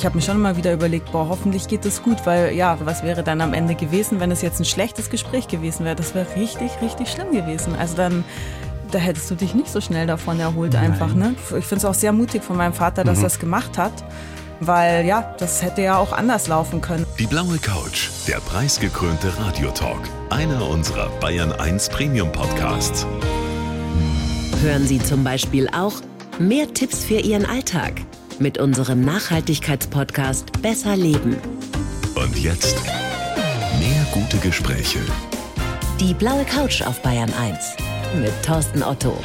ich habe mir schon immer wieder überlegt, boah, hoffentlich geht das gut, weil ja, was wäre dann am Ende gewesen, wenn es jetzt ein schlechtes Gespräch gewesen wäre? Das wäre richtig, richtig schlimm gewesen. Also dann da hättest du dich nicht so schnell davon erholt Nein. einfach. Ne? Ich finde es auch sehr mutig von meinem Vater, dass mhm. er es gemacht hat. Weil ja, das hätte ja auch anders laufen können. Die blaue Couch, der preisgekrönte Radiotalk. Einer unserer Bayern 1 Premium Podcasts. Hören Sie zum Beispiel auch mehr Tipps für Ihren Alltag mit unserem Nachhaltigkeitspodcast Besser Leben. Und jetzt mehr gute Gespräche. Die blaue Couch auf Bayern 1 mit Thorsten Otto.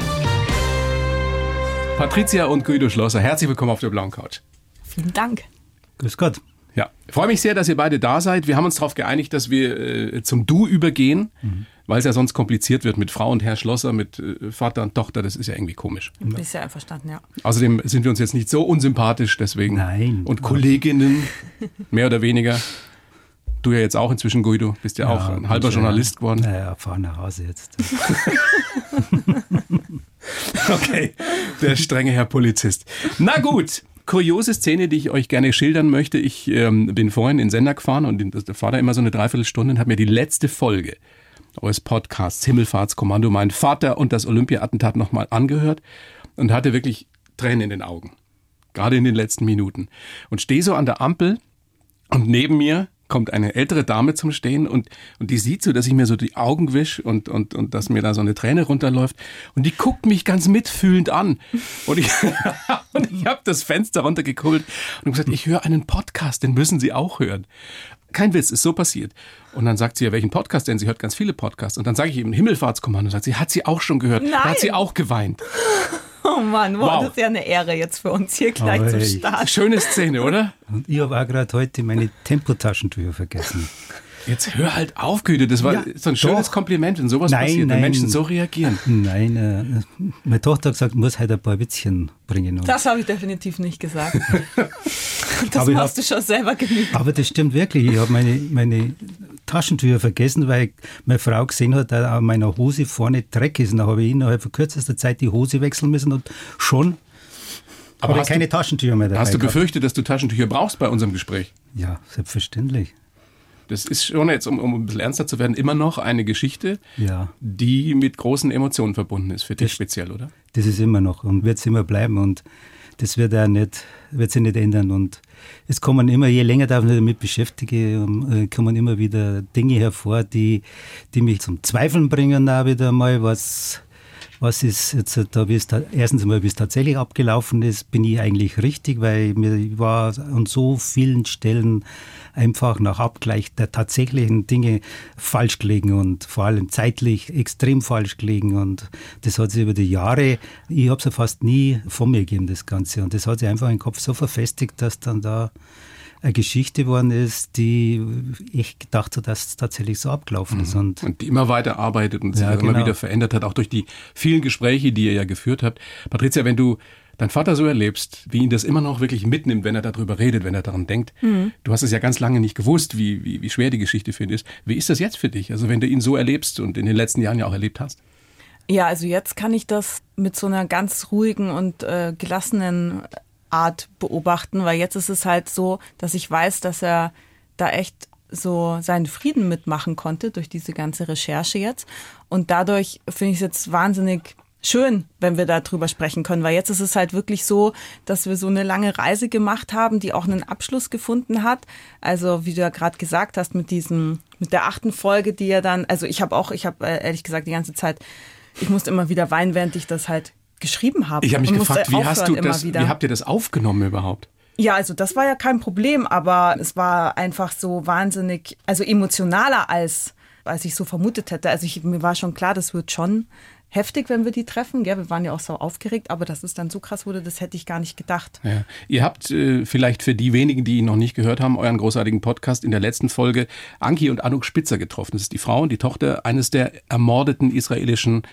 Patricia und Guido Schlosser, herzlich willkommen auf der blauen Couch. Vielen Dank. Grüß Gott. Ja, ich freue mich sehr, dass ihr beide da seid. Wir haben uns darauf geeinigt, dass wir äh, zum Du übergehen, mhm. Weil es ja sonst kompliziert wird mit Frau und Herr Schlosser, mit äh, Vater und Tochter. Das ist ja irgendwie komisch. Ist ja einverstanden, ja. Außerdem sind wir uns jetzt nicht so unsympathisch, deswegen. Nein. Und Kolleginnen, mehr oder weniger. Du ja jetzt auch inzwischen, Guido, bist ja, ja auch ein halber Journalist geworden. Naja, fahr nach Hause jetzt. okay, der strenge Herr Polizist. Na gut, kuriose Szene, die ich euch gerne schildern möchte. Ich ähm, bin vorhin in Sender gefahren und fahre da immer so eine Dreiviertelstunde und habe mir die letzte Folge eures Podcasts Himmelfahrtskommando, mein Vater und das Olympia-Attentat nochmal angehört und hatte wirklich Tränen in den Augen. Gerade in den letzten Minuten. Und stehe so an der Ampel und neben mir kommt eine ältere Dame zum Stehen und, und die sieht so, dass ich mir so die Augen wisch und, und, und dass mir da so eine Träne runterläuft und die guckt mich ganz mitfühlend an und ich, und ich habe das Fenster runtergekurbelt und gesagt, ich höre einen Podcast, den müssen Sie auch hören. Kein Witz, ist so passiert. Und dann sagt sie ja, welchen Podcast denn? Sie hört ganz viele Podcasts. Und dann sage ich eben Himmelfahrtskommando. Und sagt sie, hat sie auch schon gehört. Nein. Da hat sie auch geweint. Oh Mann, wow, wow, das ist ja eine Ehre jetzt für uns hier gleich Aber zum Start. Schöne Szene, oder? Und ich habe auch gerade heute meine Tempotaschentücher vergessen. Jetzt hör halt auf, Güte. Das war ja, so ein schönes doch. Kompliment, wenn sowas nein, passiert, wenn Menschen so reagieren. Nein, äh, meine Tochter hat gesagt, muss halt ein paar Witzchen bringen. das habe ich definitiv nicht gesagt. das machst hab, du schon selber genügend. Aber das stimmt wirklich. Ich habe meine, meine Taschentücher vergessen, weil meine Frau gesehen hat, dass an meiner Hose vorne Dreck ist. Und dann habe ich innerhalb von kürzester Zeit die Hose wechseln müssen und schon aber hast keine du, Taschentücher mehr dabei. Hast du gefürchtet, dass du Taschentücher brauchst bei unserem Gespräch? Ja, selbstverständlich. Das ist schon jetzt, um, um ein bisschen ernster zu werden, immer noch eine Geschichte, ja. die mit großen Emotionen verbunden ist. Für dich das, speziell, oder? Das ist immer noch und wird es immer bleiben. Und das wird auch nicht, wird sich nicht ändern. Und es kommen immer, je länger ich mich damit beschäftige, äh, kommen immer wieder Dinge hervor, die, die mich zum Zweifeln bringen, auch wieder mal, was, was ist jetzt da, wie es erstens einmal, wie es tatsächlich abgelaufen ist, bin ich eigentlich richtig, weil mir war an so vielen Stellen einfach nach Abgleich der tatsächlichen Dinge falsch gelegen und vor allem zeitlich extrem falsch gelegen. Und das hat sich über die Jahre, ich habe es ja fast nie von mir gegeben, das Ganze. Und das hat sich einfach im Kopf so verfestigt, dass dann da eine Geschichte geworden ist, die ich gedacht habe, dass es tatsächlich so abgelaufen ist. Mhm. Und, und die immer weiter arbeitet und sich ja, immer genau. wieder verändert hat, auch durch die vielen Gespräche, die ihr ja geführt habt. Patricia, wenn du dein Vater so erlebst, wie ihn das immer noch wirklich mitnimmt, wenn er darüber redet, wenn er daran denkt. Mhm. Du hast es ja ganz lange nicht gewusst, wie, wie, wie schwer die Geschichte für ihn ist. Wie ist das jetzt für dich? Also wenn du ihn so erlebst und in den letzten Jahren ja auch erlebt hast? Ja, also jetzt kann ich das mit so einer ganz ruhigen und äh, gelassenen Art beobachten, weil jetzt ist es halt so, dass ich weiß, dass er da echt so seinen Frieden mitmachen konnte durch diese ganze Recherche jetzt. Und dadurch finde ich es jetzt wahnsinnig schön, wenn wir darüber sprechen können, weil jetzt ist es halt wirklich so, dass wir so eine lange Reise gemacht haben, die auch einen Abschluss gefunden hat. Also wie du ja gerade gesagt hast, mit diesem, mit der achten Folge, die ja dann, also ich habe auch, ich habe äh, ehrlich gesagt die ganze Zeit, ich musste immer wieder weinen, während ich das halt geschrieben habe. Ich habe mich gefragt, wie hast du das, wie habt ihr das aufgenommen überhaupt? Ja, also das war ja kein Problem, aber es war einfach so wahnsinnig, also emotionaler als als ich so vermutet hätte. Also ich, mir war schon klar, das wird schon heftig, wenn wir die treffen. Ja, wir waren ja auch so aufgeregt, aber dass es dann so krass wurde, das hätte ich gar nicht gedacht. Ja. Ihr habt äh, vielleicht für die wenigen, die ihn noch nicht gehört haben, euren großartigen Podcast in der letzten Folge Anki und Anuk Spitzer getroffen. Das ist die Frau und die Tochter eines der ermordeten israelischen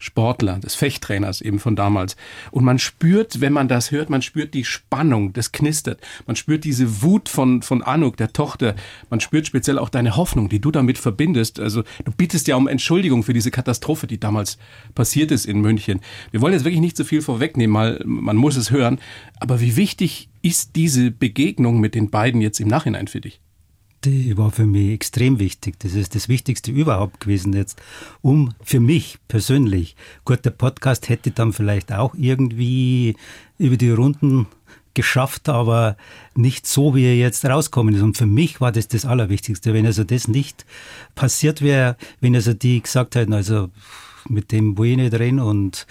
Sportler, des Fechttrainers eben von damals. Und man spürt, wenn man das hört, man spürt die Spannung, das knistert. Man spürt diese Wut von, von Anuk, der Tochter. Man spürt speziell auch deine Hoffnung, die du damit verbindest. Also du bittest ja um Entschuldigung für diese Katastrophe, die damals passiert ist in München. Wir wollen jetzt wirklich nicht so viel vorwegnehmen, weil man muss es hören. Aber wie wichtig ist diese Begegnung mit den beiden jetzt im Nachhinein für dich? Die war für mich extrem wichtig. Das ist das Wichtigste überhaupt gewesen jetzt. Um für mich persönlich. Gut, der Podcast hätte dann vielleicht auch irgendwie über die Runden geschafft, aber nicht so, wie er jetzt rauskommen ist. Und für mich war das das Allerwichtigste. Wenn also das nicht passiert wäre, wenn also die gesagt hätten, also mit dem nicht reden und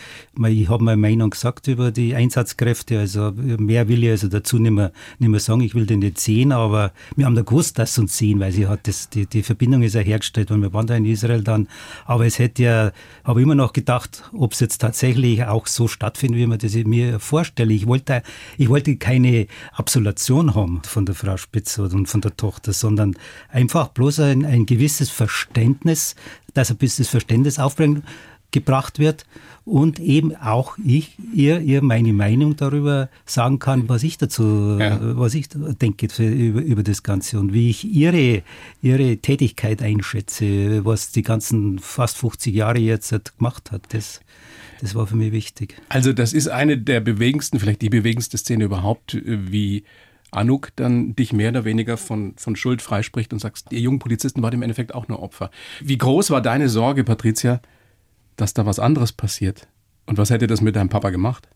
ich habe meine Meinung gesagt über die Einsatzkräfte, also mehr will ich also dazu nicht mehr, nicht mehr sagen, ich will den nicht sehen, aber wir haben da gewusst, dass sie uns sehen, weil sie hat das, die, die Verbindung ist ja hergestellt und wir waren da in Israel dann, aber es hätte ja, habe immer noch gedacht, ob es jetzt tatsächlich auch so stattfindet, wie man das mir vorstelle. Ich wollte, ich wollte keine Absolution haben von der Frau Spitzer und von der Tochter, sondern einfach bloß ein, ein gewisses Verständnis dass ein bisschen das Verständnis aufgebracht wird und eben auch ich ihr, ihr meine Meinung darüber sagen kann, was ich dazu, ja. was ich denke über, über das Ganze und wie ich ihre, ihre Tätigkeit einschätze, was die ganzen fast 50 Jahre jetzt gemacht hat. Das, das war für mich wichtig. Also das ist eine der bewegendsten, vielleicht die bewegendste Szene überhaupt, wie Anuk dann dich mehr oder weniger von, von Schuld freispricht und sagst, ihr jungen Polizisten wart im Endeffekt auch nur Opfer. Wie groß war deine Sorge, Patricia, dass da was anderes passiert? Und was hätte das mit deinem Papa gemacht?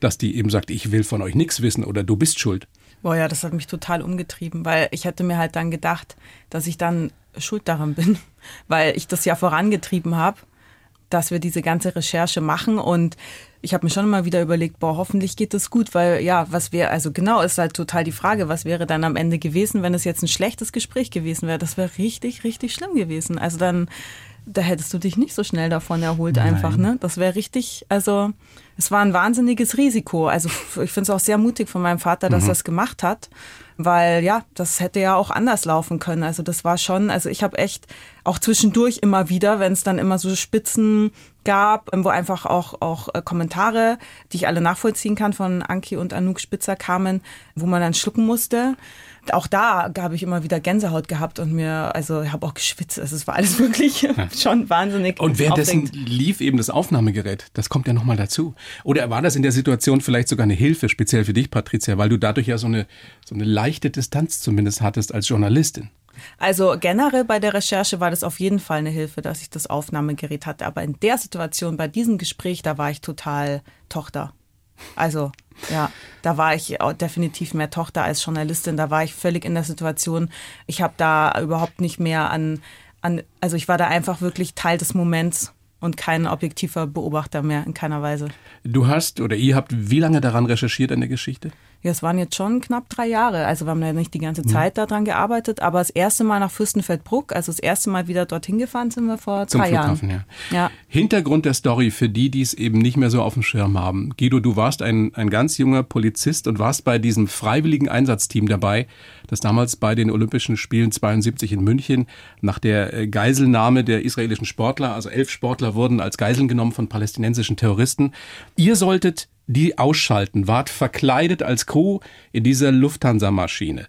Dass die eben sagt, ich will von euch nichts wissen oder du bist schuld. Boah, ja, das hat mich total umgetrieben, weil ich hätte mir halt dann gedacht, dass ich dann schuld daran bin, weil ich das ja vorangetrieben habe, dass wir diese ganze Recherche machen und ich habe mir schon immer wieder überlegt, boah, hoffentlich geht das gut, weil ja, was wäre, also genau, ist halt total die Frage, was wäre dann am Ende gewesen, wenn es jetzt ein schlechtes Gespräch gewesen wäre? Das wäre richtig, richtig schlimm gewesen. Also dann, da hättest du dich nicht so schnell davon erholt Nein. einfach, ne? Das wäre richtig, also es war ein wahnsinniges Risiko. Also ich finde es auch sehr mutig von meinem Vater, dass mhm. er es gemacht hat weil ja, das hätte ja auch anders laufen können. Also das war schon, also ich habe echt auch zwischendurch immer wieder, wenn es dann immer so Spitzen gab, wo einfach auch, auch äh, Kommentare, die ich alle nachvollziehen kann, von Anki und Anouk Spitzer kamen, wo man dann schlucken musste auch da habe ich immer wieder Gänsehaut gehabt und mir, also ich habe auch geschwitzt. Also es war alles wirklich ja. schon wahnsinnig. Und währenddessen aufregend. lief eben das Aufnahmegerät. Das kommt ja nochmal dazu. Oder war das in der Situation vielleicht sogar eine Hilfe, speziell für dich, Patricia, weil du dadurch ja so eine, so eine leichte Distanz zumindest hattest als Journalistin? Also generell bei der Recherche war das auf jeden Fall eine Hilfe, dass ich das Aufnahmegerät hatte. Aber in der Situation, bei diesem Gespräch, da war ich total Tochter. Also ja, da war ich definitiv mehr Tochter als Journalistin. Da war ich völlig in der Situation. Ich habe da überhaupt nicht mehr an, an, also ich war da einfach wirklich Teil des Moments und kein objektiver Beobachter mehr in keiner Weise. Du hast oder ihr habt wie lange daran recherchiert an der Geschichte? Ja, es waren jetzt schon knapp drei Jahre. Also wir haben ja nicht die ganze mhm. Zeit mhm. daran gearbeitet, aber das erste Mal nach Fürstenfeldbruck, also das erste Mal wieder dorthin gefahren sind wir vor Zum drei Flughafen, Jahren. Ja. ja. Hintergrund der Story für die, die es eben nicht mehr so auf dem Schirm haben. Guido, du warst ein, ein ganz junger Polizist und warst bei diesem freiwilligen Einsatzteam dabei, das damals bei den Olympischen Spielen 72 in München nach der äh, Geiselnahme der israelischen Sportler, also elf Sportler wurden als Geiseln genommen von palästinensischen Terroristen. Ihr solltet die ausschalten, wart verkleidet als Crew in dieser Lufthansa-Maschine.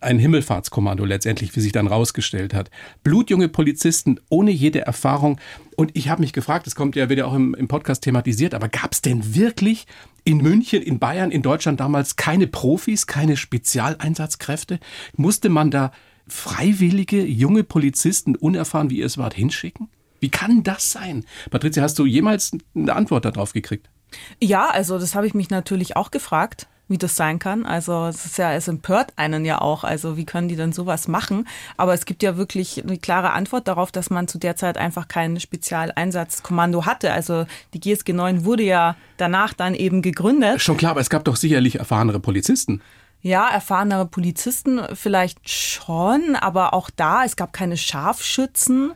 Ein Himmelfahrtskommando letztendlich, wie sich dann rausgestellt hat. Blutjunge Polizisten ohne jede Erfahrung. Und ich habe mich gefragt, das kommt ja wieder auch im, im Podcast thematisiert, aber gab es denn wirklich in München, in Bayern, in Deutschland damals keine Profis, keine Spezialeinsatzkräfte? Musste man da freiwillige junge Polizisten, unerfahren wie ihr es wart, hinschicken? Wie kann das sein? Patricia, hast du jemals eine Antwort darauf gekriegt? Ja, also das habe ich mich natürlich auch gefragt, wie das sein kann. Also es ist ja, es empört einen ja auch. Also wie können die denn sowas machen? Aber es gibt ja wirklich eine klare Antwort darauf, dass man zu der Zeit einfach kein Spezialeinsatzkommando hatte. Also die GSG 9 wurde ja danach dann eben gegründet. Schon klar, aber es gab doch sicherlich erfahrenere Polizisten. Ja, erfahrenere Polizisten vielleicht schon, aber auch da, es gab keine Scharfschützen.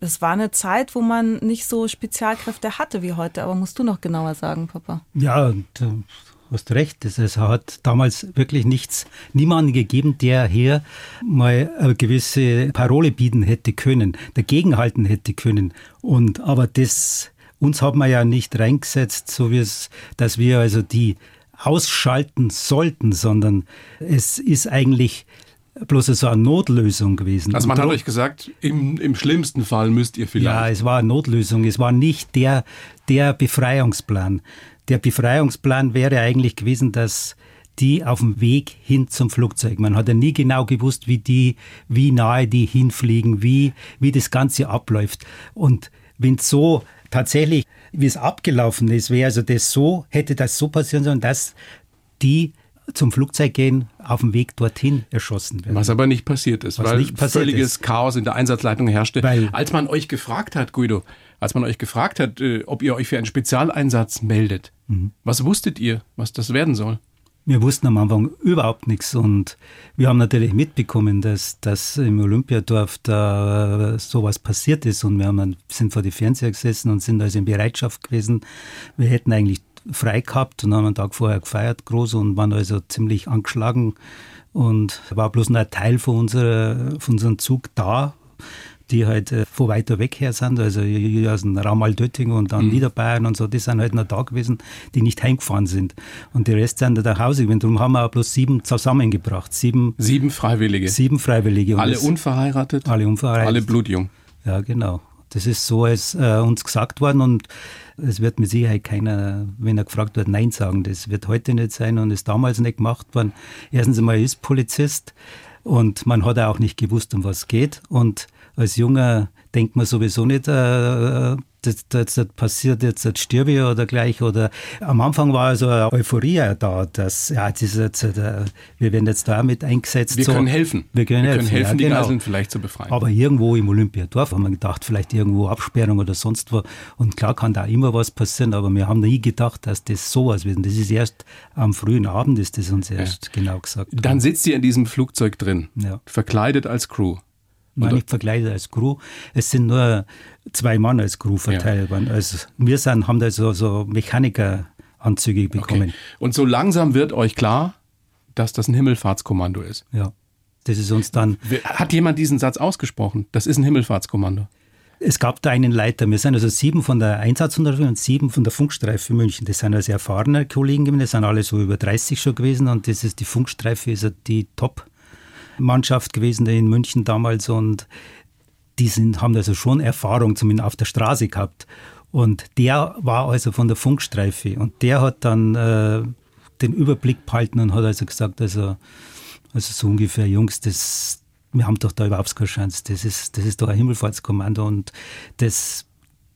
Es war eine Zeit, wo man nicht so Spezialkräfte hatte wie heute, aber musst du noch genauer sagen, Papa? Ja, du hast recht. Es hat damals wirklich nichts, niemanden gegeben, der hier mal eine gewisse Parole bieten hätte können, dagegenhalten hätte können. Und aber das uns hat man ja nicht reingesetzt, so wie es, dass wir also die ausschalten sollten, sondern es ist eigentlich bloß so eine Notlösung gewesen. Also man hat euch gesagt, im, im schlimmsten Fall müsst ihr vielleicht. Ja, es war eine Notlösung. Es war nicht der, der Befreiungsplan. Der Befreiungsplan wäre eigentlich gewesen, dass die auf dem Weg hin zum Flugzeug. Man hat ja nie genau gewusst, wie die, wie nahe die hinfliegen, wie, wie das Ganze abläuft. Und wenn so tatsächlich, wie es abgelaufen ist, wäre also das so, hätte das so passieren sollen, dass die zum Flugzeug gehen, auf dem Weg dorthin erschossen werden. Was aber nicht passiert ist, Was weil nicht passiert völliges ist. Chaos in der Einsatzleitung herrschte. Weil- als man euch gefragt hat, Guido, als man euch gefragt hat, äh, ob ihr euch für einen Spezialeinsatz meldet, Mhm. was wusstet ihr, was das werden soll? Wir wussten am Anfang überhaupt nichts und wir haben natürlich mitbekommen, dass, dass im Olympiadorf da äh, sowas passiert ist und wir haben sind vor die Fernseher gesessen und sind also in Bereitschaft gewesen. Wir hätten eigentlich frei gehabt und haben einen Tag vorher gefeiert, groß und waren also ziemlich angeschlagen und war bloß noch ein Teil von, unserer, von unserem Zug da, die halt äh, von weiter weg her sind, also aus dem Raum Altötting und dann Niederbayern und so, die sind halt noch da gewesen, die nicht heimgefahren sind. Und die Rest sind nach Hause gewesen. Darum haben wir auch bloß sieben zusammengebracht. Sieben, Sieben Freiwillige. sieben Freiwillige. Und alle das- unverheiratet, alle unverheiratet. alle blutjung. Ja, genau. Das ist so als äh, uns gesagt worden und es wird mit Sicherheit keiner, wenn er gefragt wird, Nein sagen. Das wird heute nicht sein und ist damals nicht gemacht worden. Erstens einmal ist Polizist und man hat auch nicht gewusst, um was es geht. Und als Junger denkt man sowieso nicht, äh, das, das, das passiert jetzt, das stirbe ich oder gleich. Oder am Anfang war also eine Euphorie da, dass ja, das ist jetzt, äh, wir werden jetzt da mit eingesetzt. Wir so. können helfen. Wir können helfen, ja, die genau. Geiseln vielleicht zu befreien. Aber irgendwo im Olympiadorf haben wir gedacht, vielleicht irgendwo Absperrung oder sonst wo. Und klar kann da immer was passieren, aber wir haben nie gedacht, dass das sowas wird. Und das ist erst am frühen Abend, ist das uns erst genau gesagt. Dann sitzt ihr in diesem Flugzeug drin, Ja. verkleidet als Crew. Nein, nicht verkleidet als Crew. Es sind nur zwei Mann als Crew verteilt worden. Also wir sind, haben da so, so Mechanikeranzüge bekommen. Okay. Und so langsam wird euch klar, dass das ein Himmelfahrtskommando ist. Ja. Das ist uns dann Hat jemand diesen Satz ausgesprochen? Das ist ein Himmelfahrtskommando. Es gab da einen Leiter. Wir sind also sieben von der Einsatzunterführung und sieben von der Funkstreife München. Das sind also erfahrene Kollegen gewesen. Das sind alle so über 30 schon gewesen. Und das ist die Funkstreife, ist ja die Top-Mannschaft gewesen in München damals. Und die sind, haben also schon Erfahrung, zumindest auf der Straße gehabt. Und der war also von der Funkstreife. Und der hat dann äh, den Überblick behalten und hat also gesagt, also, also so ungefähr, Jungs, das, wir haben doch da überhaupt keine Chance. Das ist, das ist doch ein Himmelfahrtskommando und das,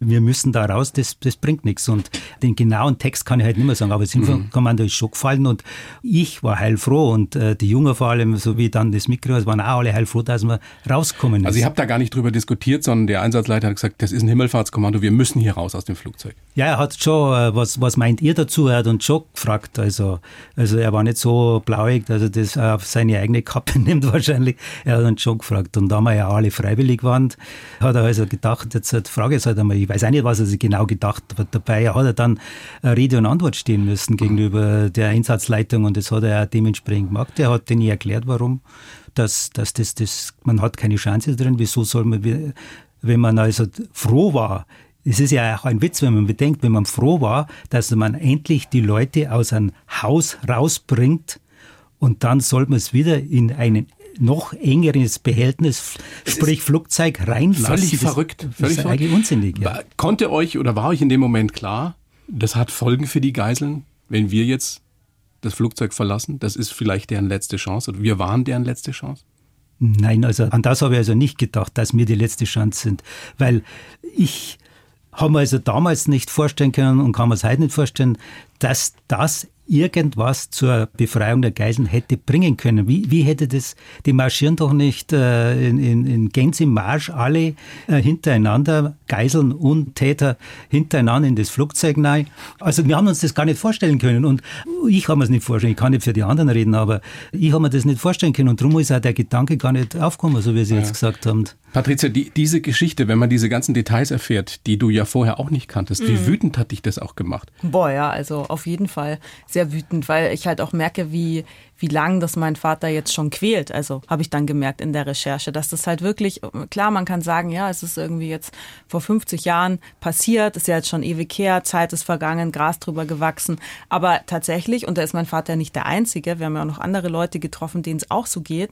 wir müssen da raus, das, das bringt nichts. Und den genauen Text kann ich halt nicht mehr sagen, aber das Himmelfahrtskommando ist schon gefallen und ich war heilfroh und äh, die Jungen vor allem, so wie dann das Mikro, waren auch alle heilfroh, dass wir rauskommen. Also ist. ihr habt da gar nicht drüber diskutiert, sondern der Einsatzleiter hat gesagt, das ist ein Himmelfahrtskommando, wir müssen hier raus aus dem Flugzeug. Ja, er hat schon, äh, was, was meint ihr dazu? Er hat uns schon gefragt. Also, also er war nicht so blauig, dass er das auf seine eigene Kappe nimmt wahrscheinlich. Er hat uns schon gefragt. Und da wir ja alle freiwillig waren, hat er also gedacht, jetzt frage ich halt einmal, ich weiß auch nicht, was er sich genau gedacht hat dabei. Hat er dann Rede und Antwort stehen müssen gegenüber der Einsatzleitung und das hat er dementsprechend gemacht. Er hat denen erklärt, warum, dass, dass das, das, man hat keine Chance drin, wieso soll man, wenn man also froh war, es ist ja auch ein Witz, wenn man bedenkt, wenn man froh war, dass man endlich die Leute aus einem Haus rausbringt und dann soll man es wieder in ein noch engeres Behältnis, sprich Flugzeug reinlassen. Völlig Das- verrückt. Das Völlig ist verrückt. eigentlich unsinnig. Ja. War- Konnte euch oder war euch in dem Moment klar, das hat Folgen für die Geiseln, wenn wir jetzt das Flugzeug verlassen? Das ist vielleicht deren letzte Chance oder wir waren deren letzte Chance? Nein, also an das habe ich also nicht gedacht, dass wir die letzte Chance sind. Weil ich habe mir also damals nicht vorstellen können und kann mir es heute nicht vorstellen, dass das irgendwas zur Befreiung der Geiseln hätte bringen können. Wie, wie hätte das, die marschieren doch nicht äh, in, in, in Gänsemarsch alle äh, hintereinander, Geiseln und Täter hintereinander in das Flugzeug rein. Also wir haben uns das gar nicht vorstellen können und ich habe mir es nicht vorstellen, ich kann nicht für die anderen reden, aber ich habe mir das nicht vorstellen können und darum ist auch der Gedanke gar nicht aufgekommen, so wie Sie jetzt gesagt haben. Patricia, die, diese Geschichte, wenn man diese ganzen Details erfährt, die du ja vorher auch nicht kanntest, Mhm. wie wütend hat dich das auch gemacht? Boah, ja, also auf jeden Fall sehr wütend, weil ich halt auch merke, wie, wie lang das mein Vater jetzt schon quält. Also habe ich dann gemerkt in der Recherche, dass das halt wirklich, klar, man kann sagen, ja, es ist irgendwie jetzt vor 50 Jahren passiert, ist ja jetzt schon ewig her, Zeit ist vergangen, Gras drüber gewachsen. Aber tatsächlich, und da ist mein Vater nicht der Einzige, wir haben ja auch noch andere Leute getroffen, denen es auch so geht,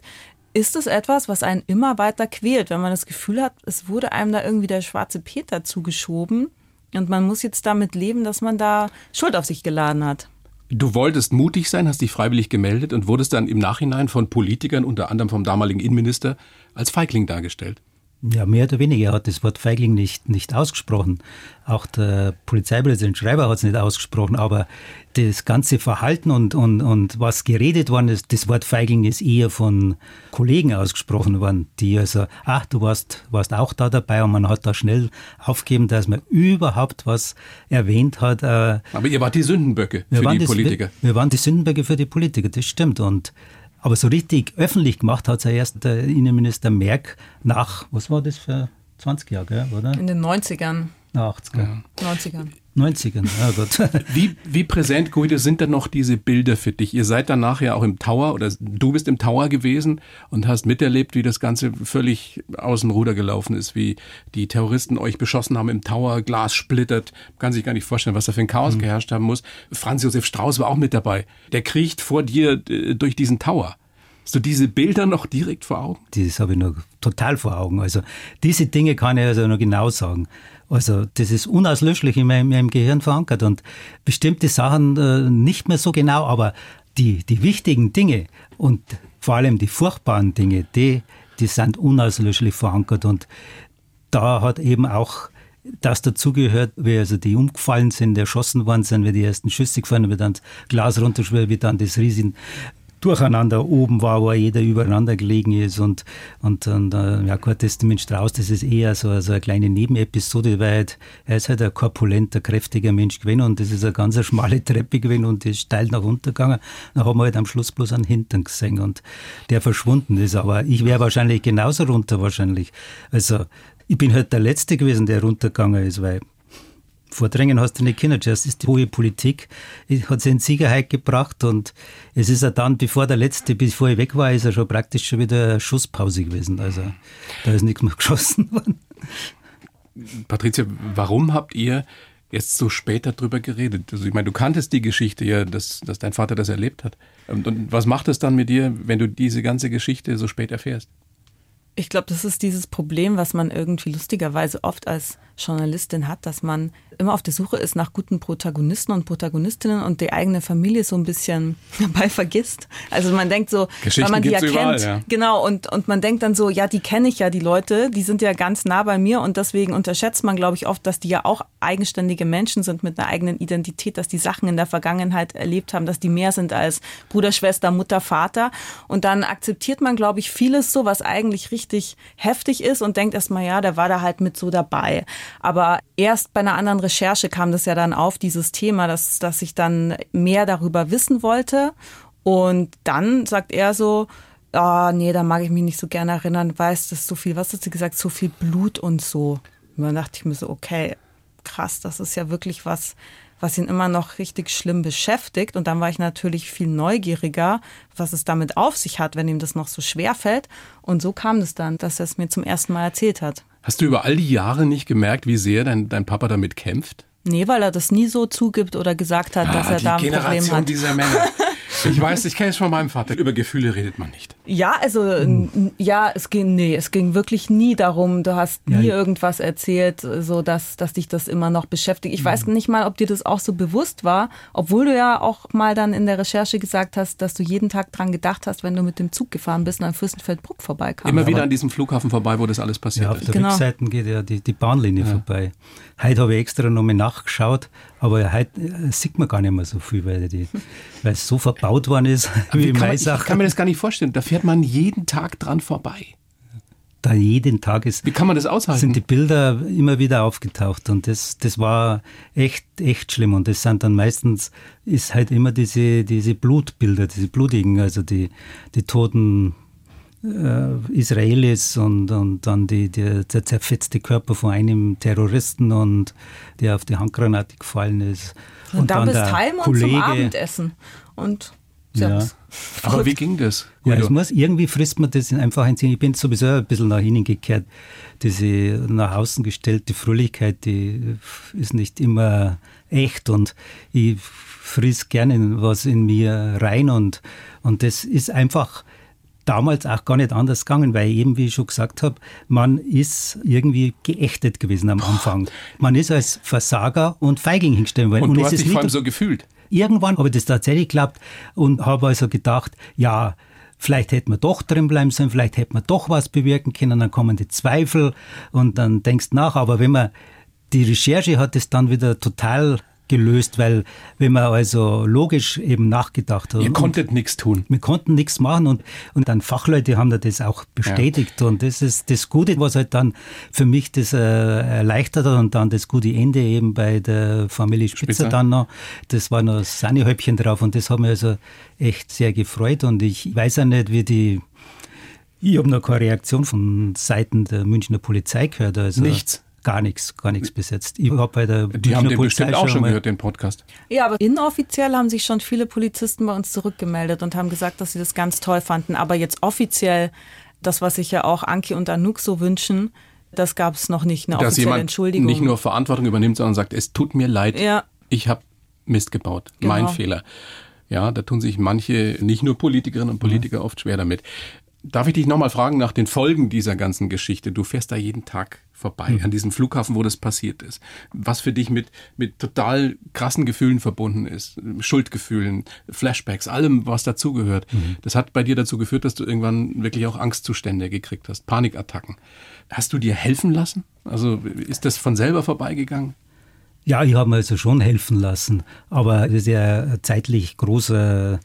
ist es etwas, was einen immer weiter quält, wenn man das Gefühl hat, es wurde einem da irgendwie der schwarze Peter zugeschoben und man muss jetzt damit leben, dass man da Schuld auf sich geladen hat. Du wolltest mutig sein, hast dich freiwillig gemeldet und wurdest dann im Nachhinein von Politikern, unter anderem vom damaligen Innenminister, als Feigling dargestellt. Ja, mehr oder weniger. Er hat das Wort Feigling nicht, nicht ausgesprochen. Auch der Polizeipräsident Schreiber hat es nicht ausgesprochen, aber das ganze Verhalten und, und, und was geredet worden ist, das Wort Feigling ist eher von Kollegen ausgesprochen worden, die also, ach, du warst, warst auch da dabei und man hat da schnell aufgegeben, dass man überhaupt was erwähnt hat. Äh, aber ihr wart die Sündenböcke für die das, Politiker. Wir, wir waren die Sündenböcke für die Politiker, das stimmt. Und aber so richtig öffentlich gemacht hat es ja erst der Innenminister Merck nach, was war das für 20 Jahre, oder? In den 90ern. 80er. Ja. 90ern. 90ern, ja Gott. Wie, wie präsent, Guido, sind dann noch diese Bilder für dich? Ihr seid dann nachher auch im Tower oder du bist im Tower gewesen und hast miterlebt, wie das Ganze völlig aus dem Ruder gelaufen ist, wie die Terroristen euch beschossen haben im Tower, Glas splittert. Man kann sich gar nicht vorstellen, was da für ein Chaos mhm. geherrscht haben muss. Franz Josef Strauß war auch mit dabei. Der kriecht vor dir äh, durch diesen Tower. Hast du diese Bilder noch direkt vor Augen? Das habe ich noch total vor Augen. Also diese Dinge kann ich also noch genau sagen. Also das ist unauslöschlich in meinem, in meinem Gehirn verankert und bestimmte Sachen äh, nicht mehr so genau, aber die, die wichtigen Dinge und vor allem die furchtbaren Dinge, die, die sind unauslöschlich verankert und da hat eben auch das dazugehört, wie also die umgefallen sind, erschossen worden sind, wie die ersten Schüsse gefallen, wie dann das Glas runterschwirrt, wie dann das riesen Durcheinander oben war, wo jeder übereinander gelegen ist und, und, und äh, ja, Kurt Testament Strauß, das ist eher so, so eine kleine Nebenepisode, weil halt, er ist halt ein korpulenter, kräftiger Mensch gewesen und das ist eine ganz schmale Treppe gewesen und die ist steil nach unten gegangen. Dann haben wir halt am Schluss bloß einen Hintern gesehen und der verschwunden ist, aber ich wäre wahrscheinlich genauso runter wahrscheinlich. Also, ich bin halt der Letzte gewesen, der runtergegangen ist, weil Vordrängen hast du nicht können. Das ist die hohe Politik, hat sie in Sicherheit gebracht und es ist ja dann, bevor der letzte, bevor ich weg war, ist er schon praktisch schon wieder Schusspause gewesen. Also da ist nichts mehr geschossen worden. Patricia, warum habt ihr jetzt so spät darüber geredet? Also ich meine, du kanntest die Geschichte ja, dass, dass dein Vater das erlebt hat. Und, und was macht es dann mit dir, wenn du diese ganze Geschichte so spät erfährst? Ich glaube, das ist dieses Problem, was man irgendwie lustigerweise oft als Journalistin hat, dass man immer auf der Suche ist nach guten Protagonisten und Protagonistinnen und die eigene Familie so ein bisschen dabei vergisst. Also man denkt so, weil man die ja überall, kennt, ja. genau, und, und man denkt dann so, ja, die kenne ich ja, die Leute, die sind ja ganz nah bei mir und deswegen unterschätzt man, glaube ich, oft, dass die ja auch eigenständige Menschen sind mit einer eigenen Identität, dass die Sachen in der Vergangenheit erlebt haben, dass die mehr sind als Bruder, Schwester, Mutter, Vater. Und dann akzeptiert man, glaube ich, vieles so, was eigentlich richtig heftig ist und denkt erstmal, ja, der war da halt mit so dabei. Aber erst bei einer anderen Recherche kam das ja dann auf, dieses Thema, dass, dass ich dann mehr darüber wissen wollte. Und dann sagt er so, ah, oh, nee, da mag ich mich nicht so gerne erinnern, weißt, das so viel, was hat sie gesagt, so viel Blut und so. Und dann dachte ich mir so, okay, krass, das ist ja wirklich was, was ihn immer noch richtig schlimm beschäftigt. Und dann war ich natürlich viel neugieriger, was es damit auf sich hat, wenn ihm das noch so schwer fällt. Und so kam es dann, dass er es mir zum ersten Mal erzählt hat. Hast du über all die Jahre nicht gemerkt, wie sehr dein, dein Papa damit kämpft? Nee, weil er das nie so zugibt oder gesagt hat, ah, dass er da ein Generation Problem hat. dieser Männer. Ich weiß, ich kenne es von meinem Vater. Über Gefühle redet man nicht. Ja, also hm. ja, es ging nee, es ging wirklich nie darum. Du hast nie ja. irgendwas erzählt, so dass dass dich das immer noch beschäftigt. Ich hm. weiß nicht mal, ob dir das auch so bewusst war, obwohl du ja auch mal dann in der Recherche gesagt hast, dass du jeden Tag dran gedacht hast, wenn du mit dem Zug gefahren bist und an Fürstenfeldbruck vorbeikamst. Immer wieder an diesem Flughafen vorbei, wo das alles passiert ja, auf ist. Auf der genau. Rückseite geht ja die, die Bahnlinie ja. vorbei. Heute habe ich extra nochmal nachgeschaut, aber heute äh, sieht man gar nicht mehr so viel, weil, die, weil es so verbaut worden ist. Wie kann man, ich kann mir das gar nicht vorstellen. Da fährt man jeden Tag dran vorbei. Da jeden Tag ist. Wie kann man das aushalten? Sind die Bilder immer wieder aufgetaucht und das, das war echt, echt schlimm. Und das sind dann meistens, ist halt immer diese, diese Blutbilder, diese blutigen, also die, die toten äh, Israelis und, und dann die, die, der zerfetzte Körper von einem Terroristen und der auf die Handgranate gefallen ist. Und, und dann, dann bist heim und zum Abendessen. Und ja. Aber wie ging das? Ja, es muss, irgendwie frisst man das einfach ein Ich bin sowieso ein bisschen nach innen gekehrt. Diese nach außen gestellte Fröhlichkeit, die ist nicht immer echt und ich friss gerne was in mir rein und, und das ist einfach damals auch gar nicht anders gegangen, weil eben, wie ich schon gesagt habe, man ist irgendwie geächtet gewesen am Anfang. Man ist als Versager und Feigling hingestellt worden. Und, und du hast dich vor allem so gefühlt? irgendwann habe ich das tatsächlich geglaubt und habe also gedacht, ja, vielleicht hätte man doch drin bleiben sollen, vielleicht hätte man doch was bewirken können, dann kommen die Zweifel und dann denkst nach. Aber wenn man die Recherche hat es dann wieder total gelöst, weil wenn man also logisch eben nachgedacht hat. Ihr konntet nichts tun. Wir konnten nichts machen und, und dann Fachleute haben das auch bestätigt. Ja. Und das ist das Gute, was halt dann für mich das äh, erleichtert hat und dann das gute Ende eben bei der Familie Spitzer, Spitzer. dann noch. Das war noch Sahnehäubchen drauf und das hat mich also echt sehr gefreut und ich weiß ja nicht, wie die ich habe noch keine Reaktion von Seiten der Münchner Polizei gehört. Also Nichts gar nichts, gar nichts besetzt. Habe bei der Die haben den Polizei bestimmt auch schon gehört, den Podcast. Ja, aber inoffiziell haben sich schon viele Polizisten bei uns zurückgemeldet und haben gesagt, dass sie das ganz toll fanden. Aber jetzt offiziell, das, was sich ja auch Anki und Anouk so wünschen, das gab es noch nicht, eine Dass offizielle jemand Entschuldigung. nicht nur Verantwortung übernimmt, sondern sagt, es tut mir leid, ja. ich habe Mist gebaut, genau. mein Fehler. Ja, da tun sich manche, nicht nur Politikerinnen und Politiker, mhm. oft schwer damit. Darf ich dich nochmal fragen nach den Folgen dieser ganzen Geschichte? Du fährst da jeden Tag vorbei, mhm. an diesem Flughafen, wo das passiert ist. Was für dich mit, mit total krassen Gefühlen verbunden ist. Schuldgefühlen, Flashbacks, allem, was dazugehört. Mhm. Das hat bei dir dazu geführt, dass du irgendwann wirklich auch Angstzustände gekriegt hast, Panikattacken. Hast du dir helfen lassen? Also ist das von selber vorbeigegangen? Ja, ich habe mir also schon helfen lassen, aber das ist ja zeitlich großer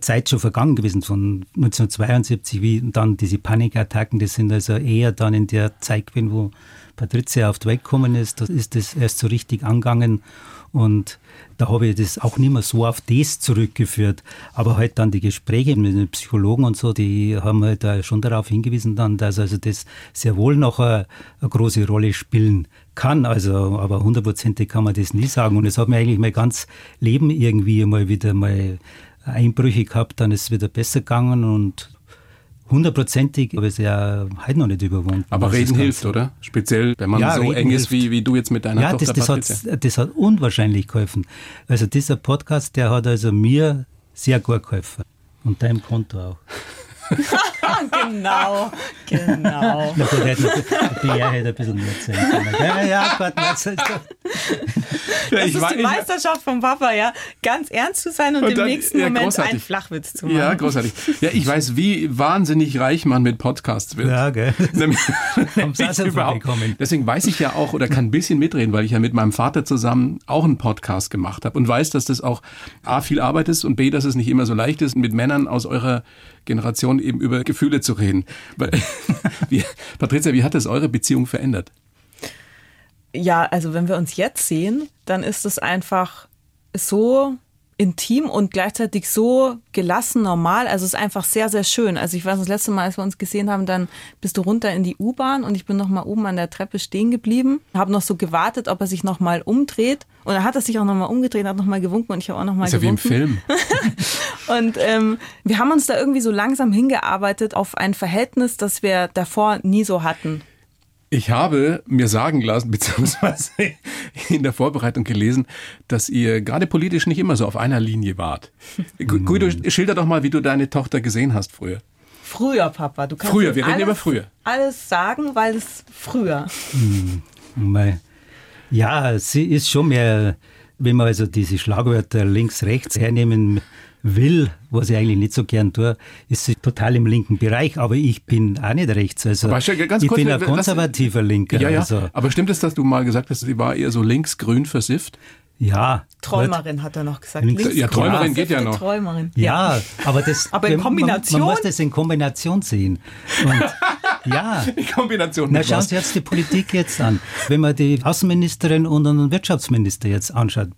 Zeit schon vergangen gewesen, von 1972, wie dann diese Panikattacken, das sind also eher dann in der Zeit gewesen, wo Patricia auf die Welt gekommen ist, da ist das erst so richtig angegangen und da habe ich das auch nicht mehr so auf das zurückgeführt. Aber halt dann die Gespräche mit den Psychologen und so, die haben halt da schon darauf hingewiesen dann, dass also das sehr wohl noch eine, eine große Rolle spielen kann. Also, aber hundertprozentig kann man das nie sagen. Und es hat mir eigentlich mein ganz Leben irgendwie mal wieder mal Einbrüche gehabt, dann ist es wieder besser gegangen und hundertprozentig habe ich es ja heute noch nicht überwunden. Aber reden hilft, oder? Speziell, wenn man ja, so eng ist wie, wie du jetzt mit deiner ja, Tochter das, das hat, das hat unwahrscheinlich geholfen. Also dieser Podcast, der hat also mir sehr gut geholfen. Und deinem Konto auch. genau, genau. Na gut, hätte PR hätte ein bisschen mehr können. Ja, ja, Gott, das ist die Meisterschaft vom Papa, ja, ganz ernst zu sein und, und im dann, nächsten ja, Moment großartig. einen Flachwitz zu machen. Ja, großartig. Ja, ich weiß, wie wahnsinnig reich man mit Podcasts wird. Ja, gell. Deswegen weiß ich ja auch oder kann ein bisschen mitreden, weil ich ja mit meinem Vater zusammen auch einen Podcast gemacht habe und weiß, dass das auch A, viel Arbeit ist und B, dass es nicht immer so leicht ist, mit Männern aus eurer Generation eben über Gefühle zu reden. wie, Patricia, wie hat das eure Beziehung verändert? Ja, also wenn wir uns jetzt sehen, dann ist es einfach so intim und gleichzeitig so gelassen, normal. Also es ist einfach sehr, sehr schön. Also ich weiß, das letzte Mal, als wir uns gesehen haben, dann bist du runter in die U-Bahn und ich bin noch mal oben an der Treppe stehen geblieben, habe noch so gewartet, ob er sich noch mal umdreht. Und dann hat er sich auch noch mal umgedreht, hat noch mal gewunken und ich habe auch noch mal ist gewunken. Ist ja wie im Film. und ähm, wir haben uns da irgendwie so langsam hingearbeitet auf ein Verhältnis, das wir davor nie so hatten. Ich habe mir sagen lassen, beziehungsweise in der Vorbereitung gelesen, dass ihr gerade politisch nicht immer so auf einer Linie wart. Guido, schilder doch mal, wie du deine Tochter gesehen hast früher. Früher, Papa. Du kannst früher, wir reden über früher. Alles sagen, weil es früher. Hm, ja, sie ist schon mehr, wenn man also diese Schlagwörter links, rechts hernehmen will, was ich eigentlich nicht so gern tue, ist sie total im linken Bereich, aber ich bin auch nicht rechts. Also ich kurz, bin ein konservativer Linker. Ja, ja. Also. Aber stimmt es, dass du mal gesagt hast, sie war eher so links-grün versifft? Ja. Träumerin hat er noch gesagt. Links, ja, Träumerin geht ja noch. Träumerin. Ja, ja aber das. aber in Kombination. Man, man, muss das in Kombination sehen. Und ja. In Kombination. Na, schauen Sie jetzt die Politik jetzt an. Wenn man die Außenministerin und den Wirtschaftsminister jetzt anschaut,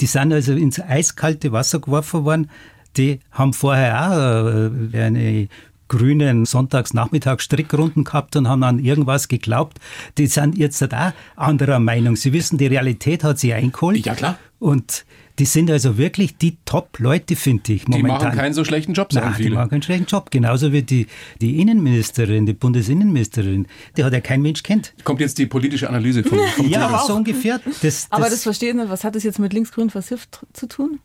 die sind also ins eiskalte Wasser geworfen worden. Die haben vorher auch äh, eine grünen Sonntagsnachmittag Strickrunden gehabt und haben an irgendwas geglaubt. Die sind jetzt auch anderer Meinung. Sie wissen, die Realität hat sie eingeholt. Ja, klar. Und die sind also wirklich die Top-Leute, finde ich. Momentan. Die machen keinen so schlechten Job, sagen Nein, viele. die machen keinen schlechten Job. Genauso wie die, die Innenministerin, die Bundesinnenministerin. Die hat ja kein Mensch kennt. Kommt jetzt die politische Analyse vom, vom Ja, aber so ungefähr. Das, das aber das verstehe ich nicht. Was hat das jetzt mit links-grün versifft zu tun?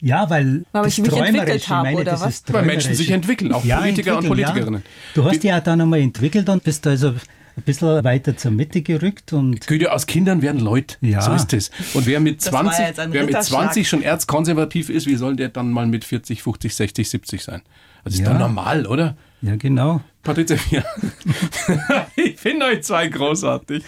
Ja, weil, weil das ich mich entwickelt habe, oder was? Weil Menschen sich entwickeln, auch ja, Politiker und Politikerinnen. Ja. Du hast dich ja dann einmal entwickelt und bist also ein bisschen weiter zur Mitte gerückt und Güte, aus Kindern werden Leute. Ja. So ist es. Und wer mit Das war 20, jetzt ein wer mit Ritterschlag. 20 schon erzkonservativ ist, wie soll der dann mal mit 40, 50, 60, 70 sein? Also ist Ja. doch normal, oder? ja genau. Patricia, ja. ich finde euch zwei großartig.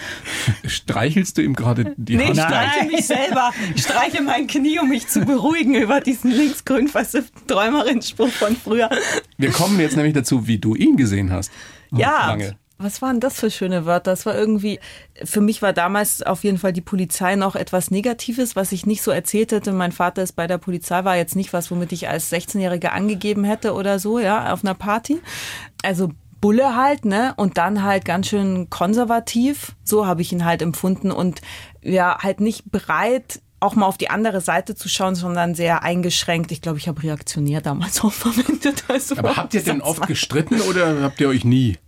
Streichelst du ihm gerade die Nee, ich Hand? streiche mich selber. Ich streiche mein Knie, um mich zu beruhigen über diesen linksgrün versifften Träumerin-Spruch von früher. Wir kommen jetzt nämlich dazu, wie du ihn gesehen hast. Ja. Lange. Was waren das für schöne Wörter? Das war irgendwie, für mich war damals auf jeden Fall die Polizei noch etwas Negatives, was ich nicht so erzählt hätte. Mein Vater ist bei der Polizei, war jetzt nicht was, womit ich als 16-Jährige angegeben hätte oder so, ja, auf einer Party. Also Bulle halt, ne? Und dann halt ganz schön konservativ. So habe ich ihn halt empfunden und ja, halt nicht bereit, auch mal auf die andere Seite zu schauen, sondern sehr eingeschränkt. Ich glaube, ich habe reaktionär damals auch verwendet. Also Aber habt ihr denn oft gestritten oder habt ihr euch nie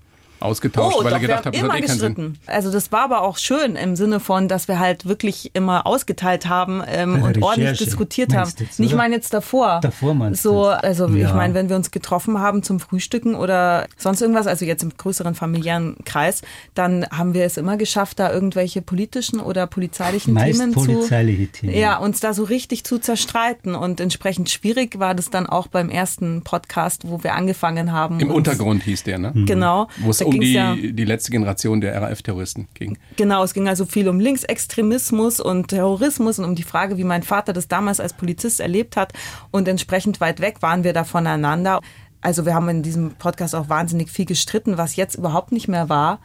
ausgetauscht, weil Oh, doch, ihr gedacht haben das hat immer eh keinen Sinn? gestritten. Also das war aber auch schön im Sinne von, dass wir halt wirklich immer ausgeteilt haben ähm, und ordentlich diskutiert haben. jetzt, Nicht oder? meine jetzt davor. Davor meinst du So, also ich Ja. meine, wenn wir uns getroffen haben zum Frühstücken oder sonst irgendwas, also jetzt im größeren familiären Kreis, dann haben wir es immer geschafft, da irgendwelche politischen oder polizeilichen Meist Themen polizeiliche zu, Themen. ja, uns da so richtig zu zerstreiten und entsprechend schwierig war das dann auch beim ersten Podcast, wo wir angefangen haben. Im uns- Untergrund hieß der, ne? Genau. Wo es Da um die, ja- die letzte Generation der RAF-Terroristen ging. Genau, es ging also viel um Linksextremismus und Terrorismus und um die Frage, wie mein Vater das damals als Polizist erlebt hat. Und entsprechend weit weg waren wir da voneinander. Also wir haben in diesem Podcast auch wahnsinnig viel gestritten, was jetzt überhaupt nicht mehr war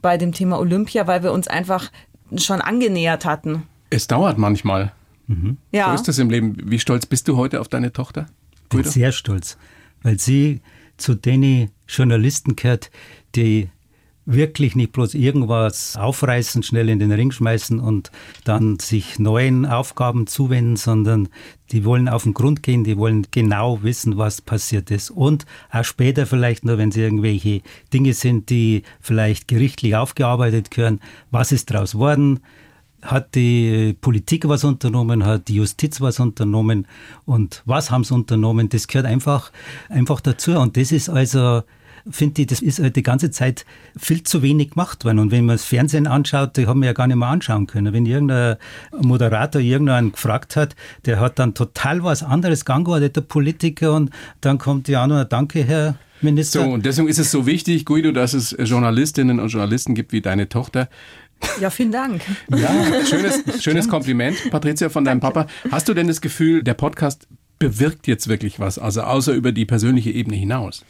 bei dem Thema Olympia, weil wir uns einfach schon angenähert hatten. Es dauert manchmal. Ja. So ist es im Leben. Wie stolz bist du heute auf deine Tochter? bin Guido? sehr stolz, weil sie zu den Journalisten gehört, die wirklich nicht bloß irgendwas aufreißen, schnell in den Ring schmeißen und dann sich neuen Aufgaben zuwenden, sondern die wollen auf den Grund gehen, die wollen genau wissen, was passiert ist. Und auch später vielleicht nur, wenn sie irgendwelche Dinge sind, die vielleicht gerichtlich aufgearbeitet gehören, was ist daraus worden, hat die Politik was unternommen, hat die Justiz was unternommen? Und was haben sie unternommen, das gehört einfach, einfach dazu. Und das ist also, finde ich, das ist halt die ganze Zeit viel zu wenig gemacht worden. Und wenn man das Fernsehen anschaut, die haben wir ja gar nicht mehr anschauen können. Wenn irgendein Moderator irgendeinen gefragt hat, der hat dann total was anderes geantwortet, der Politiker, und dann kommt ja auch noch, danke, Herr Minister. So, und deswegen ist es so wichtig, Guido, dass es Journalistinnen und Journalisten gibt wie deine Tochter. Ja, vielen Dank. Ja, schönes, schönes Kompliment, Patricia, von deinem Papa. Hast du denn das Gefühl, der Podcast bewirkt jetzt wirklich was, also außer über die persönliche Ebene hinaus?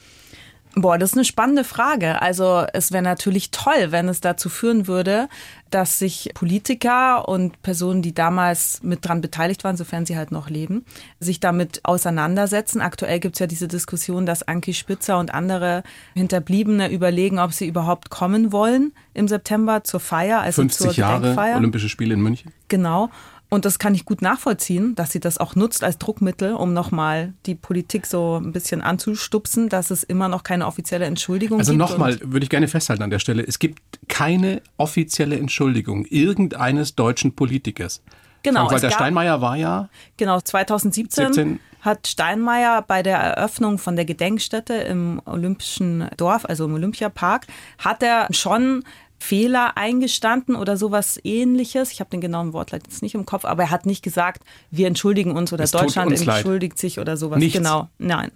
Boah, das ist eine spannende Frage. Also es wäre natürlich toll, wenn es dazu führen würde, dass sich Politiker und Personen, die damals mit dran beteiligt waren, sofern sie halt noch leben, sich damit auseinandersetzen. Aktuell gibt es ja diese Diskussion, dass Anki Spitzer und andere Hinterbliebene überlegen, ob sie überhaupt kommen wollen im September zur Feier, also 50 zur Jahre Gedenkfeier. Olympische Spiele in München. Genau. Und das kann ich gut nachvollziehen, dass sie das auch nutzt als Druckmittel, um nochmal die Politik so ein bisschen anzustupsen, dass es immer noch keine offizielle Entschuldigung Also gibt. nochmal, Und- würde ich gerne festhalten an der Stelle, es gibt keine offizielle Entschuldigung irgendeines deutschen Politikers. Genau, es gab- Steinmeier war ja, Genau, 2017 17. hat Steinmeier bei der Eröffnung von der Gedenkstätte im Olympischen Dorf, also im Olympiapark, hat er schon Fehler eingestanden oder sowas ähnliches. Ich habe den genauen Wortlaut jetzt nicht im Kopf, aber er hat nicht gesagt, wir entschuldigen uns oder Es Deutschland uns leid. entschuldigt sich oder sowas. Nichts. Genau, nein.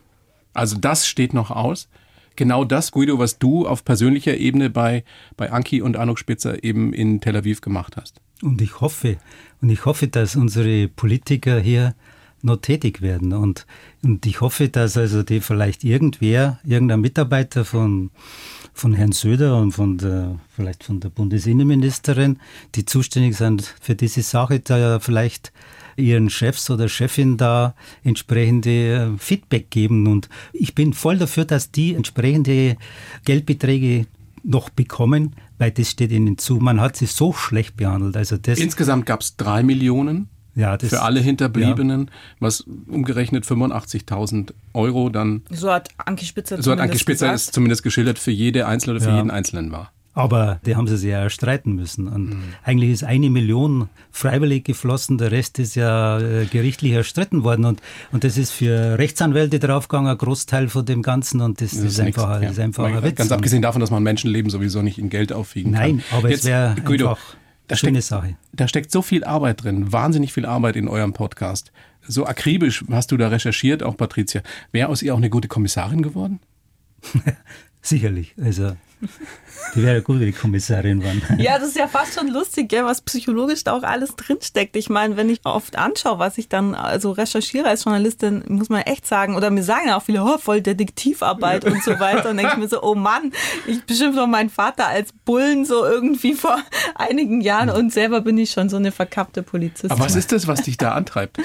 also das steht noch aus. Genau das, Guido, was du auf persönlicher Ebene bei, bei Anki und Anuk Spitzer eben in Tel Aviv gemacht hast. Und ich hoffe, und ich hoffe, dass unsere Politiker hier noch tätig werden. Und, und ich hoffe, dass also die vielleicht irgendwer, irgendein Mitarbeiter von, von Herrn Söder und von der, vielleicht von der Bundesinnenministerin, die zuständig sind für diese Sache, da vielleicht ihren Chefs oder Chefin da entsprechende äh, Feedback geben. Und ich bin voll dafür, dass die entsprechende Geldbeträge noch bekommen, weil das steht ihnen zu. Man hat sie so schlecht behandelt. Also das, Insgesamt gab es drei Millionen ja, das für alle Hinterbliebenen, was umgerechnet 85.000 Euro dann, So hat Anki Spitzer so hat Anke zumindest Spitzer gesagt. es zumindest geschildert, für jede Einzelne oder für Ja. jeden Einzelnen war. Aber die haben sie sich ja erstreiten müssen. Und mhm. eigentlich ist eine Million freiwillig geflossen, der Rest ist ja äh, gerichtlich erstritten worden. Und, und das ist für Rechtsanwälte draufgegangen, ein Großteil von dem Ganzen. Und das, das ist, ist einfach, ja. ist einfach ein Witz. Ganz abgesehen davon, dass man Menschenleben sowieso nicht in Geld aufwiegen kann. Nein, aber Jetzt, es wäre einfach da schöne steckt, Sache. Da steckt so viel Arbeit drin, wahnsinnig viel Arbeit in eurem Podcast. So akribisch hast du da recherchiert, auch Patricia. Wäre aus ihr auch eine gute Kommissarin geworden? Sicherlich. Also die wäre gut, wie die Kommissarin waren. Ja, das ist ja fast schon lustig, gell, was psychologisch da auch alles drinsteckt. Ich meine, wenn ich oft anschaue, was ich dann also recherchiere als Journalistin, muss man echt sagen, oder mir sagen ja auch viele, oh, voll Detektivarbeit und so weiter. Und denke ich mir so, oh Mann, ich beschimpfe doch meinen Vater als Bullen so irgendwie vor einigen Jahren und selber bin ich schon so eine verkappte Polizistin. Aber was ist das, was dich da antreibt?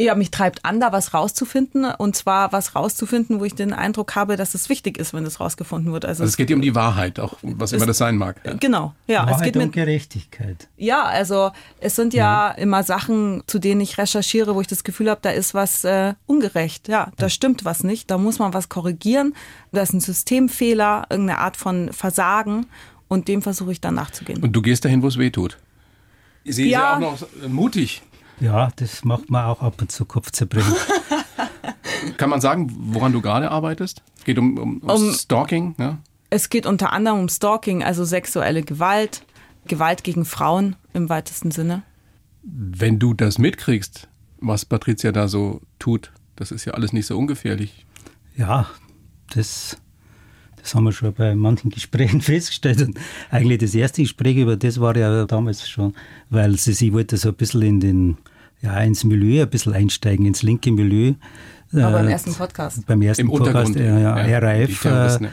Ja, mich treibt an, da was rauszufinden. Und zwar was rauszufinden, wo ich den Eindruck habe, dass es wichtig ist, wenn es rausgefunden wird. Also, also es geht dir um die Wahrheit, auch was immer das sein mag. Ja. Genau, ja. Wahrheit es geht und Gerechtigkeit. Ja, also es sind ja, ja, immer Sachen, zu denen ich recherchiere, wo ich das Gefühl habe, da ist was äh, ungerecht. Ja, da stimmt was nicht. Da muss man was korrigieren. Da ist ein Systemfehler, irgendeine Art von Versagen. Und dem versuche ich dann nachzugehen. Und du gehst dahin, wo es weh tut. Sie ist ja auch noch mutig. Ja, das macht man auch ab und zu Kopfzerbrechen. Kann man sagen, woran du gerade arbeitest? Es geht um, um, um Stalking, ja? Es geht unter anderem um Stalking, also sexuelle Gewalt, Gewalt gegen Frauen im weitesten Sinne. Wenn du das mitkriegst, was Patricia da so tut, das ist ja alles nicht so ungefährlich. Ja, das, das haben wir schon bei manchen Gesprächen festgestellt. Und eigentlich das erste Gespräch über das war ja damals schon, weil sie, sie wollte so ein bisschen in den ja, ins Milieu ein bisschen einsteigen, ins linke Milieu. Aber beim äh, ersten Podcast. Beim ersten Im Podcast, äh, ja, ja, RAF. Äh,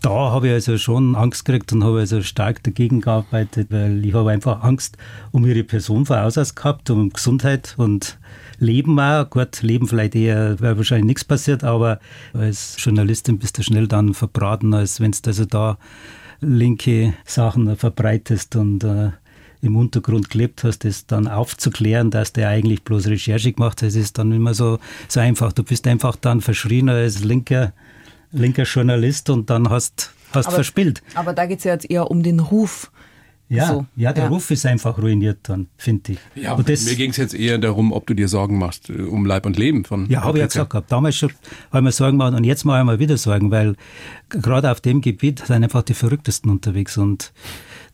da habe ich also schon Angst gekriegt und habe also stark dagegen gearbeitet, weil ich habe einfach Angst um ihre Person von aus gehabt, um Gesundheit und Leben auch. Gut, Leben vielleicht eher, wäre wahrscheinlich nichts passiert, aber als Journalistin bist du schnell dann verbraten, als wenn du also da linke Sachen verbreitest und äh, im Untergrund gelebt hast, das dann aufzuklären, dass der eigentlich bloß Recherche gemacht hat, das ist dann immer so, so einfach. Du bist einfach dann verschrien als linker, linker Journalist und dann hast, hast aber, verspielt. Aber da geht es ja jetzt eher um den Ruf. Ja, so. ja der ja. Ruf ist einfach ruiniert dann, finde ich. Ja, aber das, mir ging es jetzt eher darum, ob du dir Sorgen machst äh, um Leib und Leben von. Ja, habe ich ja gesagt gehabt. Damals schon habe ich mir Sorgen gemacht und jetzt mache ich mir wieder Sorgen, weil gerade auf dem Gebiet sind einfach die Verrücktesten unterwegs und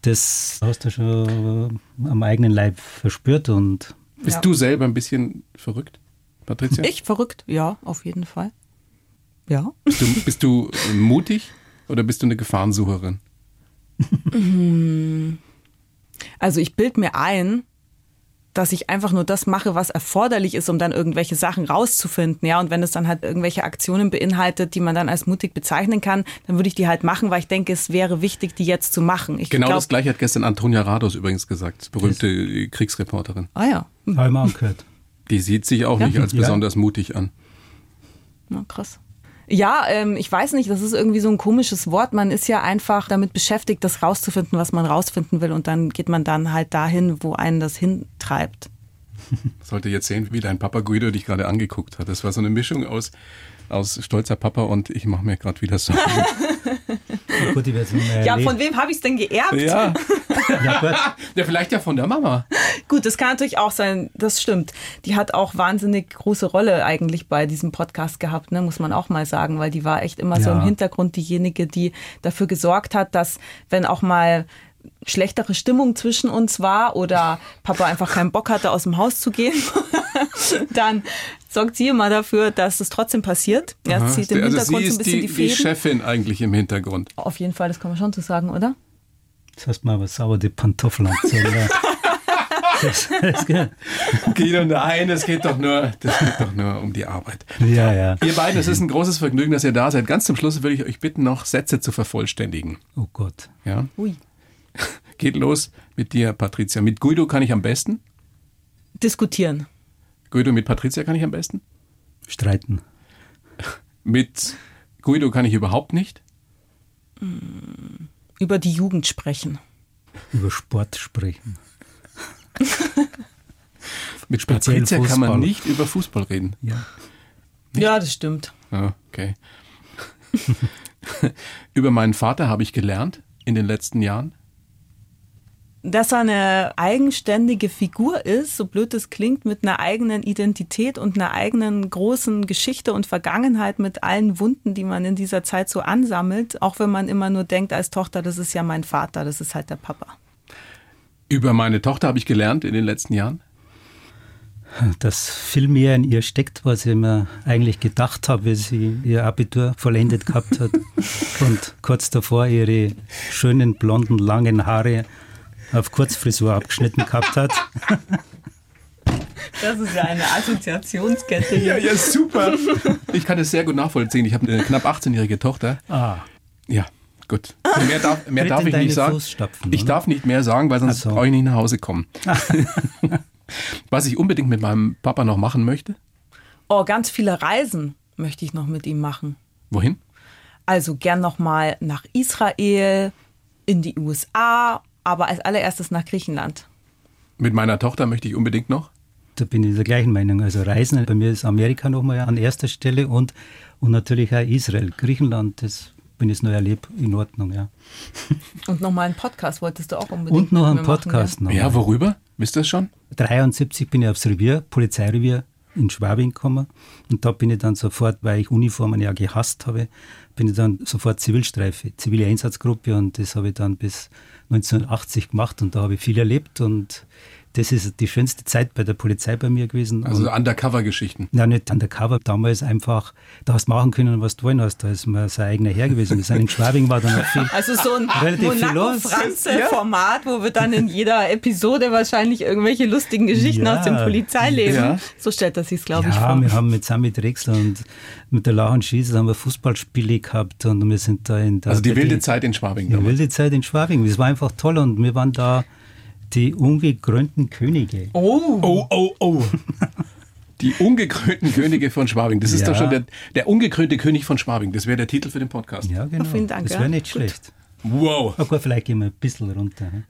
das hast du schon am eigenen Leib verspürt. Und Bist ja. du selber ein bisschen verrückt, Patricia? Ich verrückt, ja, auf jeden Fall. Ja. Bist du, bist du mutig oder bist du eine Gefahrensucherin? Also ich bild mir ein, dass ich einfach nur das mache, was erforderlich ist, um dann irgendwelche Sachen rauszufinden. Ja, und wenn es dann halt irgendwelche Aktionen beinhaltet, die man dann als mutig bezeichnen kann, dann würde ich die halt machen, weil ich denke, es wäre wichtig, die jetzt zu machen. Ich genau glaub, das gleiche hat gestern Antonia Rados übrigens gesagt, berühmte Kriegsreporterin. Ah ja. Hm. Die sieht sich auch ja? nicht als besonders ja. mutig an. Na, krass. Ja, ähm, ich weiß nicht, das ist irgendwie so ein komisches Wort. Man ist ja einfach damit beschäftigt, das rauszufinden, was man rausfinden will. Und dann geht man dann halt dahin, wo einen das hintreibt. Sollte jetzt sehen, wie dein Papa Guido dich gerade angeguckt hat. Das war so eine Mischung aus, aus stolzer Papa und ich mache mir gerade wieder Sorgen. Gut, ja, von wem habe ich es denn geerbt? Ja. ja, ja, vielleicht ja von der Mama. Gut, das kann natürlich auch sein, das stimmt. Die hat auch wahnsinnig große Rolle eigentlich bei diesem Podcast gehabt, ne, muss man auch mal sagen, weil die war echt immer ja. so im Hintergrund diejenige, die dafür gesorgt hat, dass wenn auch mal schlechtere Stimmung zwischen uns war oder Papa einfach keinen Bock hatte, aus dem Haus zu gehen, dann sorgt sie immer dafür, dass es trotzdem passiert. Ja, Aha, zieht im also Hintergrund sie ist so ein bisschen die, die Fäden. die Chefin eigentlich im Hintergrund. Auf jeden Fall, das kann man schon so sagen, oder? Das heißt mal was sauber die Pantoffeln anziehen. Guido, nein, es geht doch nur, das geht doch nur um die Arbeit. Ja, ja. Ihr beiden, es ist ein großes Vergnügen, dass ihr da seid. Ganz zum Schluss würde ich euch bitten, noch Sätze zu vervollständigen. Oh Gott. Ja. Ui. Geht los mit dir, Patricia. Mit Guido kann ich am besten? Diskutieren. Guido, mit Patricia kann ich am besten? Streiten. Mit Guido kann ich überhaupt nicht? Über die Jugend sprechen. Über Sport sprechen. Mit Speziell Patricia Fußball. kann man nicht über Fußball reden. Ja, ja das stimmt. okay. über meinen Vater habe ich gelernt, in den letzten Jahren? Dass er eine eigenständige Figur ist, so blöd es klingt, mit einer eigenen Identität und einer eigenen großen Geschichte und Vergangenheit mit allen Wunden, die man in dieser Zeit so ansammelt, auch wenn man immer nur denkt als Tochter, das ist ja mein Vater, das ist halt der Papa. Über meine Tochter habe ich gelernt in den letzten Jahren. Dass viel mehr in ihr steckt, was ich mir eigentlich gedacht habe, wie sie ihr Abitur vollendet gehabt hat und kurz davor ihre schönen blonden langen Haare auf Kurzfrisur abgeschnitten gehabt hat. Das ist ja eine Assoziationskette hier. Ja, ja, super. Ich kann das sehr gut nachvollziehen. Ich habe eine knapp 18-jährige Tochter. Ah. Ja, gut. Mehr darf, mehr darf ich nicht sagen. Ich darf nicht mehr sagen, weil sonst Ach so. brauche ich nicht nach Hause kommen. Was ich unbedingt mit meinem Papa noch machen möchte. Oh, ganz viele Reisen möchte ich noch mit ihm machen. Wohin? Also gern noch mal nach Israel, in die USA, aber als allererstes nach Griechenland. Mit meiner Tochter möchte ich unbedingt noch. Da bin ich der gleichen Meinung. Also Reisen, bei mir ist Amerika nochmal an erster Stelle und, und natürlich auch Israel. Griechenland, das, wenn ich es noch erlebe, in Ordnung, ja. Und nochmal einen Podcast wolltest du auch unbedingt Und noch einen mir machen, Podcast noch. Ja, worüber? Wisst ihr das schon? 73 bin ich aufs Revier, Polizeirevier in Schwabing gekommen. Und da bin ich dann sofort, weil ich Uniformen ja gehasst habe, bin ich dann sofort Zivilstreife, zivile Einsatzgruppe. Und das habe ich dann bis 1980 gemacht. Und da habe ich viel erlebt. Und das ist die schönste Zeit bei der Polizei bei mir gewesen. Also und, Undercover-Geschichten. ja, nicht undercover, damals einfach, da hast du machen können, was du wollen hast, da ist man sein eigener Herr gewesen. Wir sind in Schwabing, war dann noch viel. Also so ein. Monaco-Franze-Format, wo wir dann in jeder Episode wahrscheinlich irgendwelche lustigen Geschichten Ja. aus dem Polizeileben. Ja. So stellt er sich glaube ich, Ja, vor. wir haben mit Sami Drechsler und mit der Lachen Schießer haben wir Fußballspiele gehabt und wir sind da in der Also die wilde Zeit in Schwabing. die damals. wilde Zeit in Schwabing. Das war einfach toll und wir waren da die ungekrönten Könige. Oh, Oh, oh, oh. Die ungekrönten Könige von Schwabing. Das ist Ja. doch schon der, der ungekrönte König von Schwabing. Das wäre der Titel für den Podcast. Ja, genau. vielen Dank, das ja. wäre nicht Gut. schlecht. Wow. Na gut, vielleicht gehen wir ein bisschen runter. hm?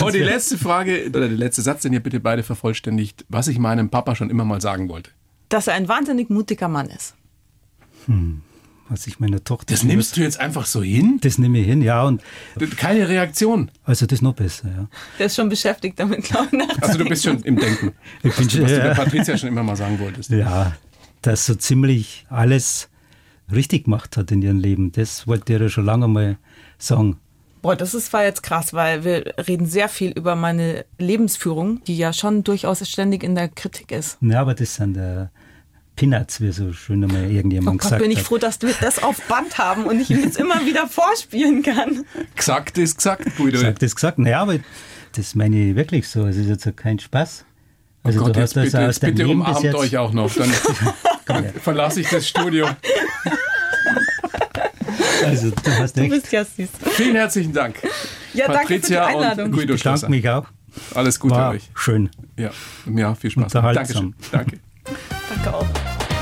Und die letzte Frage, oder der letzte Satz, den ihr bitte beide vervollständigt, was ich meinem Papa schon immer mal sagen wollte. dass er ein wahnsinnig mutiger Mann ist. Was ich meiner Tochter. Das nimmst du jetzt einfach so hin? Das nehme ich hin, ja. Und Keine Reaktion. also das ist noch besser, ja. Der ist schon beschäftigt damit, glaube ich. Also du bist schon im Denken. Ich bin Was du der ja, Patricia schon immer mal sagen wolltest. ja, dass so ziemlich alles richtig gemacht hat in ihrem Leben. Das wollte ich ja schon lange mal sagen. Boah, das ist, war jetzt krass, weil wir reden sehr viel über meine Lebensführung, die ja schon durchaus ständig in der Kritik ist. Ja, aber das sind äh, Peanuts, wie so schön Oh irgendjemand Gott, gesagt bin ich froh, dass wir das auf Band haben und ich ihm jetzt immer wieder vorspielen kann. Gesagt ist gesagt, Guido. Sagt das gesagt? Naja, aber das meine ich wirklich so. Es ist jetzt kein Spaß. Also Oh Gott, du jetzt hast das bitte, aus jetzt deinem bitte umarmt jetzt. euch auch noch. Dann verlasse ich das Studio. Also du hast Du echt. bist ja süß. Vielen herzlichen Dank. Ja, danke für die Patricia Einladung. und Guido Ich bedanke mich auch. Alles Gute War euch. schön. Ja, ja, viel Spaß. Unterhaltsam. Dankeschön. Danke. Danke auch.